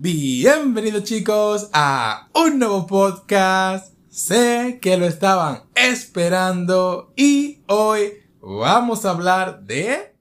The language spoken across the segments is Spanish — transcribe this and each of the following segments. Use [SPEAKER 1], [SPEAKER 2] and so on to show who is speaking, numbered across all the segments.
[SPEAKER 1] Bienvenidos chicos a un nuevo podcast. Sé que lo estaban esperando y hoy vamos a hablar de...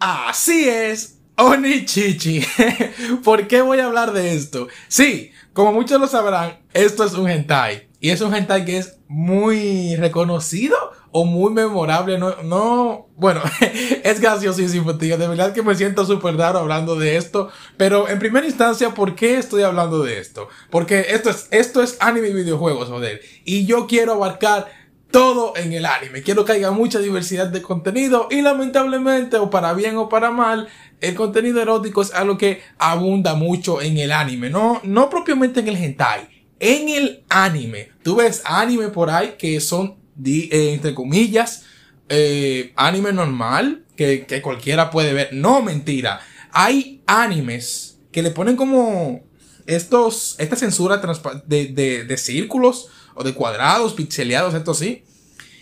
[SPEAKER 1] Así es, Onichichi. ¿Por qué voy a hablar de esto? Sí, como muchos lo sabrán, esto es un hentai. Y es un hentai que es muy reconocido o muy memorable. No, no, bueno, es graciosísimo, tío. De verdad que me siento súper raro hablando de esto. Pero en primera instancia, ¿por qué estoy hablando de esto? Porque esto es, esto es anime y videojuegos, joder. Y yo quiero abarcar todo en el anime. Quiero que haya mucha diversidad de contenido y lamentablemente, o para bien o para mal, el contenido erótico es algo que abunda mucho en el anime. No, no propiamente en el hentai en el anime. Tú ves anime por ahí que son, eh, entre comillas, eh, anime normal, que, cualquiera puede ver. No, mentira. Hay animes que le ponen como estos, esta censura de, de, de círculos o de cuadrados, pixeleados, esto sí.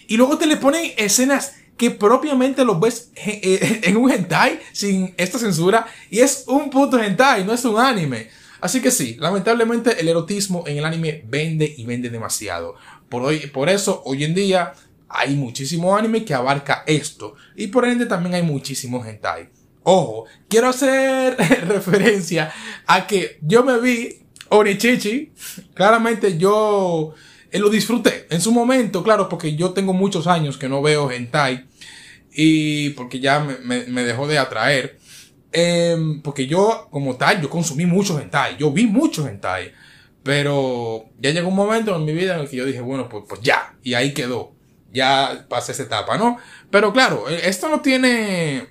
[SPEAKER 1] Y luego te le ponen escenas que propiamente los ves eh, en un hentai sin esta censura y es un puto hentai, no es un anime. Así que sí, lamentablemente el erotismo en el anime vende y vende demasiado. Por, hoy, por eso, hoy en día hay muchísimo anime que abarca esto. Y por ende también hay muchísimo hentai. Ojo, quiero hacer referencia a que yo me vi Onichichi. Claramente yo eh, lo disfruté. En su momento, claro, porque yo tengo muchos años que no veo hentai. Y porque ya me, dejó de atraer. Eh, porque yo, como tal, yo consumí muchos hentai. Yo vi muchos hentai. Pero ya llegó un momento en mi vida en el que yo dije, bueno, pues, pues ya. Y ahí quedó. Ya pasé esa etapa, ¿no? Pero claro, e, esto no tiene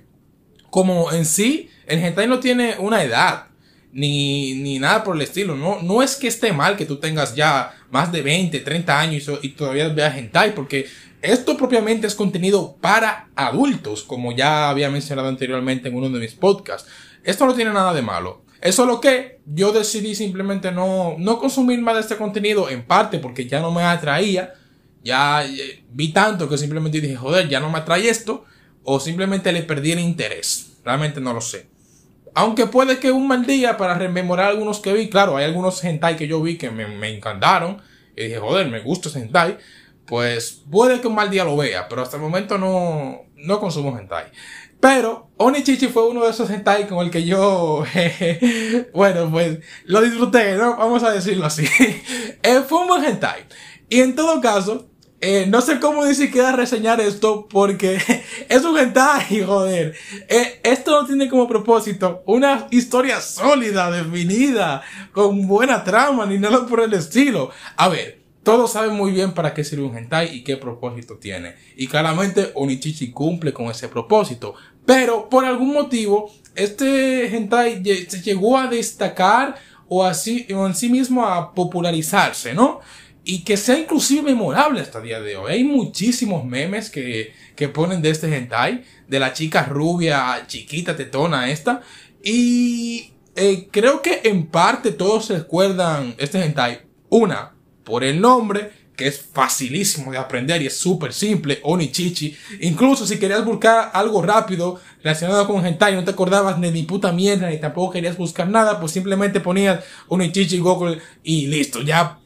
[SPEAKER 1] como en sí, el hentai no tiene una edad. Ni, ni nada por el estilo. No, no es que esté mal que tú tengas ya más de 20, 30 años y, y todavía veas hentai. Porque esto propiamente es contenido para adultos, como ya había mencionado anteriormente en uno de mis podcasts. Esto no tiene nada de malo. Es solo que yo decidí simplemente no, no consumir más de este contenido, en parte porque ya no me atraía. Ya eh, vi tanto que simplemente dije, joder, ya no me atrae esto. O simplemente le perdí el interés. Realmente no lo sé. Aunque puede que un mal día para rememorar algunos que vi. Claro, hay algunos hentai que yo vi que me, me encantaron. Y dije, joder, me gusta ese hentai pues puede que un mal día lo vea, pero hasta el momento no, no consumo hentai. Pero Onichichi fue uno de esos hentai con el que yo, bueno, pues lo disfruté, ¿no? Vamos a decirlo así. eh, fue un buen hentai. Y en todo caso, eh, no sé cómo ni siquiera reseñar esto porque es un hentai, joder. Eh, esto no tiene como propósito una historia sólida, definida, con buena trama, ni nada por el estilo. A ver, todos saben muy bien para qué sirve un hentai y qué propósito tiene. Y claramente Onichichi cumple con ese propósito. Pero por algún motivo, este hentai llegó a destacar o así, o en sí mismo a popularizarse, ¿no? Y que sea inclusive memorable hasta el día de hoy. Hay muchísimos memes que, que ponen de este hentai, de la chica rubia, chiquita, tetona esta. Y eh, creo que en parte todos se recuerdan este hentai. Una, por el nombre, que es facilísimo de aprender y es súper simple, Onichichi. Incluso si querías buscar algo rápido relacionado con hentai, no te acordabas de ni puta mierda, ni tampoco querías buscar nada, pues simplemente ponías Onichichi Google y listo, ya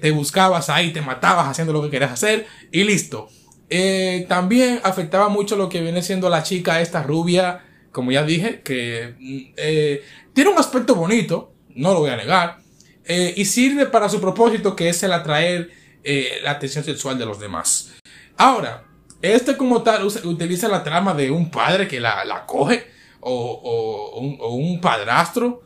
[SPEAKER 1] te, buscabas ahí, te matabas haciendo lo que querías hacer y listo. Eh, también afectaba mucho lo que viene siendo la chica esta rubia, como ya dije, que mm, eh, tiene un aspecto bonito, no lo voy a negar, eh, y sirve para su propósito que es el atraer eh, la atención sexual de los demás. Ahora, este como tal utiliza la trama de un padre que la, la coge o, o, un, padrastro,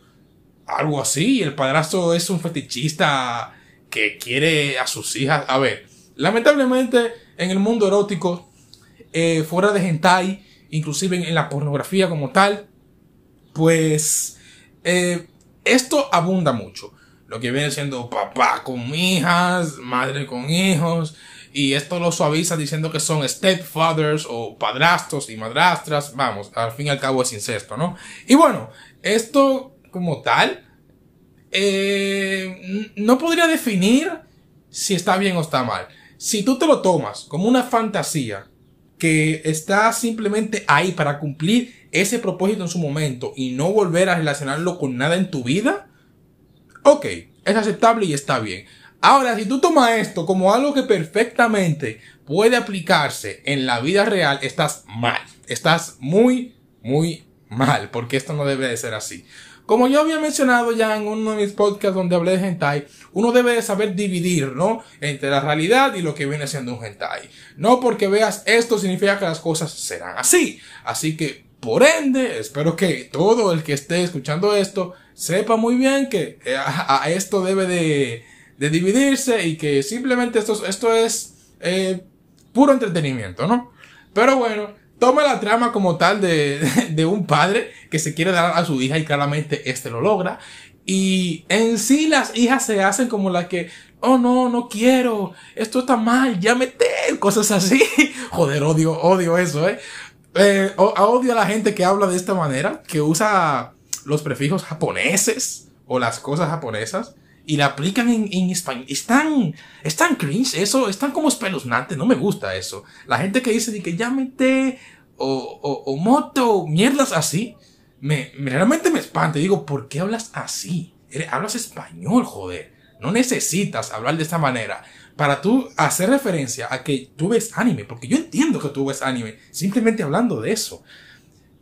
[SPEAKER 1] algo así, y el padrastro es un fetichista que quiere a sus hijas. A ver, lamentablemente en el mundo erótico, eh, fuera de hentai, inclusive en, la pornografía como tal, pues esto abunda mucho lo que viene siendo papá con hijas, madre con hijos, y esto lo suaviza diciendo que son stepfathers o padrastros y madrastras, vamos, al fin y al cabo es incesto, ¿no? Y bueno, esto como tal, eh, no podría definir si está bien o está mal. Si tú te lo tomas como una fantasía que está simplemente ahí para cumplir ese propósito en su momento y no volver a relacionarlo con nada en tu vida, ok, es aceptable y está bien. Ahora, si tú tomas esto como algo que perfectamente puede aplicarse en la vida real, estás mal. Estás muy, muy mal, porque esto no debe de ser así. Como yo había mencionado ya en uno de mis podcasts donde hablé de hentai, uno debe de saber dividir, ¿no? Entre la realidad y lo que viene siendo un hentai. No porque veas esto significa que las cosas serán así. Así que, por ende, espero que todo el que esté escuchando esto sepa muy bien que eh, a, esto debe de, dividirse y que simplemente esto, esto es eh, puro entretenimiento, ¿no? Pero bueno, toma la trama como tal de, un padre que se quiere dar a su hija y claramente este lo logra. Y en sí las hijas se hacen como las que, oh no, no quiero, esto está mal, ya mete, cosas así. Joder, odio, odio eso, eh. Eh odio a la gente que habla de esta manera, que usa los prefijos japoneses o las cosas japonesas y la aplican en, español. Están, están cringe, eso, están como espeluznantes, no me gusta eso. La gente que dice de que llámete o, o, o moto, mierdas así, me, realmente me espanta. Digo, ¿por qué hablas así? Hablas español, joder. No necesitas hablar de esta manera para tú hacer referencia a que tú ves anime, porque yo entiendo que tú ves anime, simplemente hablando de eso.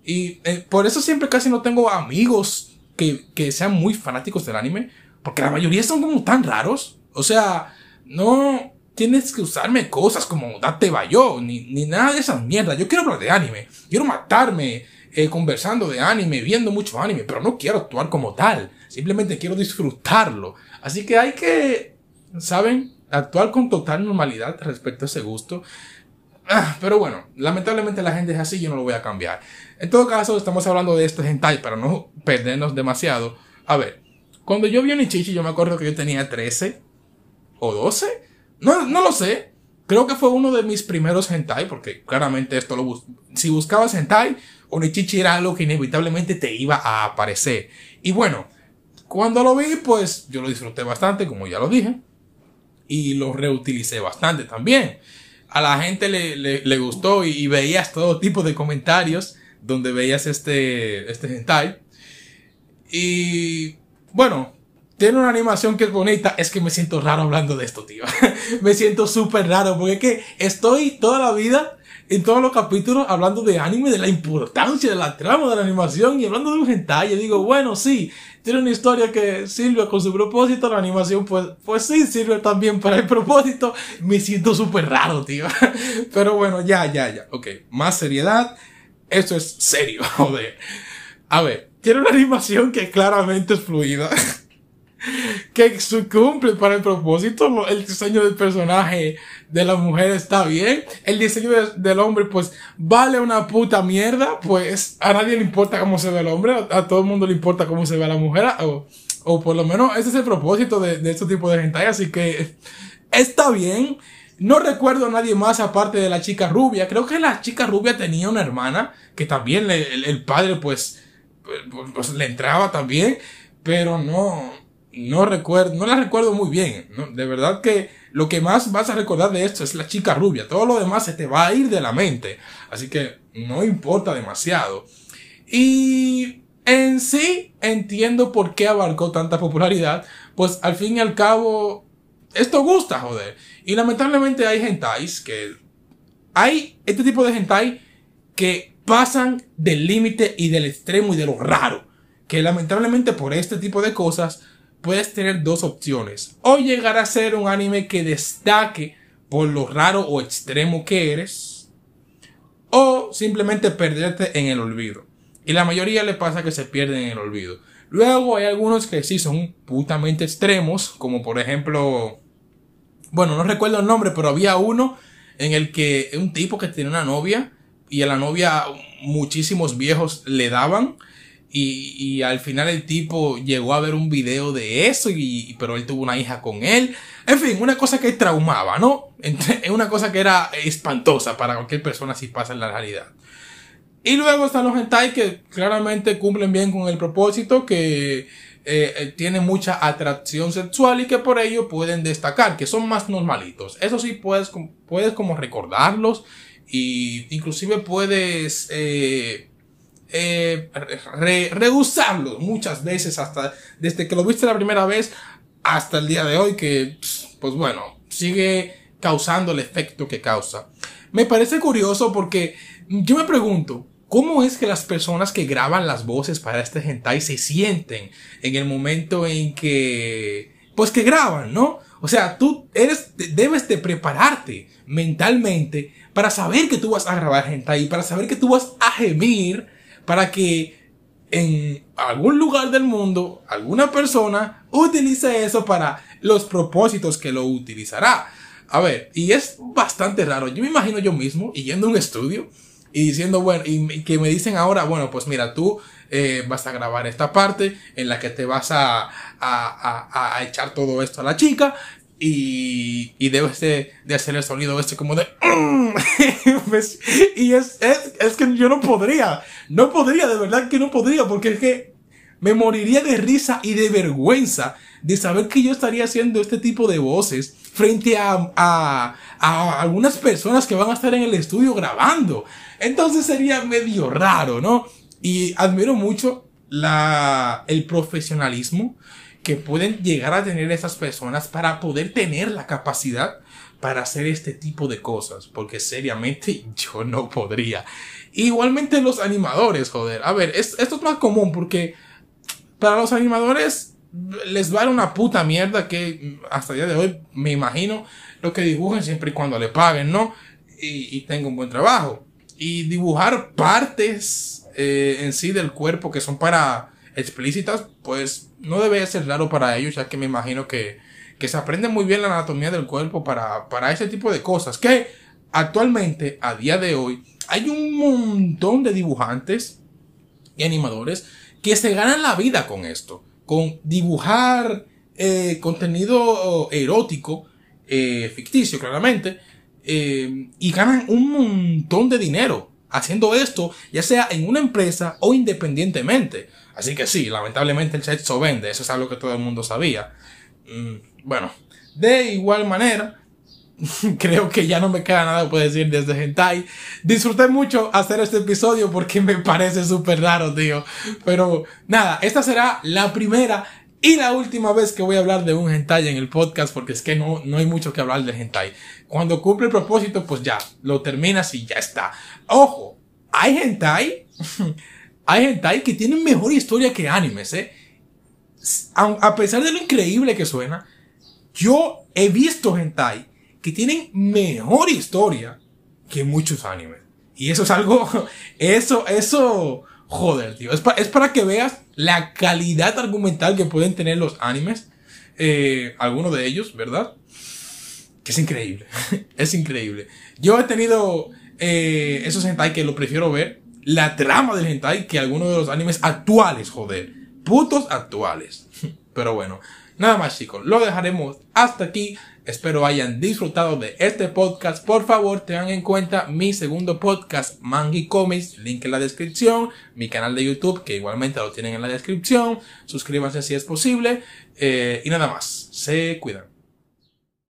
[SPEAKER 1] Y eh, por eso siempre casi no tengo amigos que, que sean muy fanáticos del anime, porque la mayoría son como tan raros. O sea, no tienes que usarme cosas como date bayo, ni, ni nada de esas mierdas. Yo quiero hablar de anime. Quiero matarme eh, conversando de anime, viendo mucho anime, pero no quiero actuar como tal. Simplemente quiero disfrutarlo. Así que hay que, ¿saben? Actuar con total normalidad respecto a ese gusto. Ah, pero bueno, lamentablemente la gente es así, yo no lo voy a cambiar. En todo caso, estamos hablando de este hentai para no perdernos demasiado. A ver, cuando yo vi a Nichichi, yo me acuerdo que yo tenía 13 o 12. No, no lo sé. Creo que fue uno de mis primeros hentai, porque claramente esto lo bus Si buscabas hentai, Onichichi era algo que inevitablemente te iba a aparecer. Y bueno, cuando lo vi, pues yo lo disfruté bastante, como ya lo dije. Y lo reutilicé bastante también. A la gente le, le, gustó y, y, veías todo tipo de comentarios donde veías este, este hentai. Y bueno, tiene una animación que es bonita. Es que me siento raro hablando de esto, tío. me siento súper raro porque es que estoy toda la vida en todos los capítulos hablando de anime, de la importancia de la trama de la animación y hablando de un hentai. Yo digo, bueno, sí, tiene una historia que sirve con su propósito. La animación, pues, pues sí, sirve también para el propósito. Me siento súper raro, tío. Pero bueno, ya, ya, ya. Ok, más seriedad. Esto es serio, joder. A ver, tiene una animación que claramente es fluida. Que cumple para el propósito. El diseño del personaje de la mujer está bien. El diseño del hombre, pues, vale una puta mierda. Pues a nadie le importa cómo se ve el hombre. A, todo el mundo le importa cómo se ve la mujer. O, o por lo menos ese es el propósito de, de este tipo de hentai. Así que está bien. No recuerdo a nadie más aparte de la chica rubia. Creo que la chica rubia tenía una hermana que también el padre, pues, pues, pues, le entraba también, pero no, no recuerdo, no la recuerdo muy bien. De verdad que lo que más vas a recordar de esto es la chica rubia. Todo lo demás se te va a ir de la mente. Así que no importa demasiado. Y en sí entiendo por qué abarcó tanta popularidad. Pues al fin y al cabo, esto gusta, joder. Y lamentablemente hay hentais que... Hay este tipo de hentai que pasan del límite y del extremo y de lo raro. Que lamentablemente por este tipo de cosas puedes tener dos opciones. O llegar a ser un anime que destaque por lo raro o extremo que eres. O simplemente perderte en el olvido. Y la mayoría le pasa que se pierden en el olvido. Luego hay algunos que sí son putamente extremos, como por ejemplo, bueno, no recuerdo el nombre, pero había uno en el que un tipo que tiene una novia y a la novia muchísimos viejos le daban. Y, y, al final el tipo llegó a ver un video de eso, y, pero él tuvo una hija con él. En fin, una cosa que traumaba, ¿no? Es una cosa que era espantosa para cualquier persona si pasa en la realidad. Y luego están los hentai que claramente cumplen bien con el propósito, que eh, eh, tienen mucha atracción sexual y que por ello pueden destacar, que son más normalitos. Eso sí, puedes, puedes como recordarlos y inclusive puedes eh, eh, rehusarlo muchas veces hasta desde que lo viste la primera vez hasta el día de hoy que pues bueno sigue causando el efecto que causa. Me parece curioso porque yo me pregunto, ¿cómo es que las personas que graban las voces para este hentai se sienten en el momento en que, pues que graban, ¿no? O sea, tú eres, debes de prepararte mentalmente para saber que tú vas a grabar hentai, para saber que tú vas a gemir, para que en algún lugar del mundo alguna persona utilice eso para los propósitos que lo utilizará. A ver, y es bastante raro. Yo me imagino yo mismo yendo a un estudio y diciendo, bueno, y que me dicen ahora, bueno, pues mira, tú eh, vas a grabar esta parte en la que te vas a, a, a, a echar todo esto a la chica y, y debes de, de, hacer el sonido este como de... Pues, y es, es, es que yo no podría, no podría, de verdad que no podría, porque es que me moriría de risa y de vergüenza de saber que yo estaría haciendo este tipo de voces frente a, a, a, algunas personas que van a estar en el estudio grabando. Entonces sería medio raro, ¿no? Y admiro mucho la, el profesionalismo que pueden llegar a tener esas personas para poder tener la capacidad para hacer este tipo de cosas, porque seriamente yo no podría. Igualmente los animadores, joder. A ver, esto es más común porque para los animadores les vale una puta mierda que hasta el día de hoy me imagino lo que dibujen siempre y cuando le paguen, ¿no? Y, y tenga un buen trabajo. Y dibujar partes eh, en sí del cuerpo que son para explícitas, pues no debe ser raro para ellos, ya que me imagino que, que se aprende muy bien la anatomía del cuerpo para, para ese tipo de cosas. Que actualmente, a día de hoy, hay un montón de dibujantes y animadores que se ganan la vida con esto con dibujar eh, contenido erótico, eh, ficticio claramente, eh, y ganan un montón de dinero haciendo esto, ya sea en una empresa o independientemente. Así que sí, lamentablemente el sexo vende, eso es algo que todo el mundo sabía. Mm, bueno, de igual manera, creo que ya no me queda nada que decir desde Hentai. Disfruté mucho hacer este episodio porque me parece súper raro, tío. Pero nada, esta será la primera y la última vez que voy a hablar de un hentai en el podcast porque es que no, no hay mucho que hablar de hentai. Cuando cumple el propósito, pues ya, lo terminas y ya está. Ojo, hay hentai, hay hentai que tienen mejor historia que animes, eh. A pesar de lo increíble que suena, yo he visto hentai que tienen mejor historia que muchos animes. Y eso es algo, eso, eso, joder, tío. Es, es para que veas la calidad argumental que pueden tener los animes. Eh, algunos de ellos, ¿verdad? Que es increíble. es increíble. Yo he tenido eh, esos hentai que lo prefiero ver. La trama del hentai que algunos de los animes actuales, joder. Putos actuales. Pero bueno, nada más chicos. Lo dejaremos hasta aquí. Espero hayan disfrutado de este podcast. Por favor, tengan en cuenta mi segundo podcast, Mangi Comics, link en la descripción, mi canal de YouTube, que igualmente lo tienen en la descripción. Suscríbanse si es posible. Eh, y nada más. Se cuidan.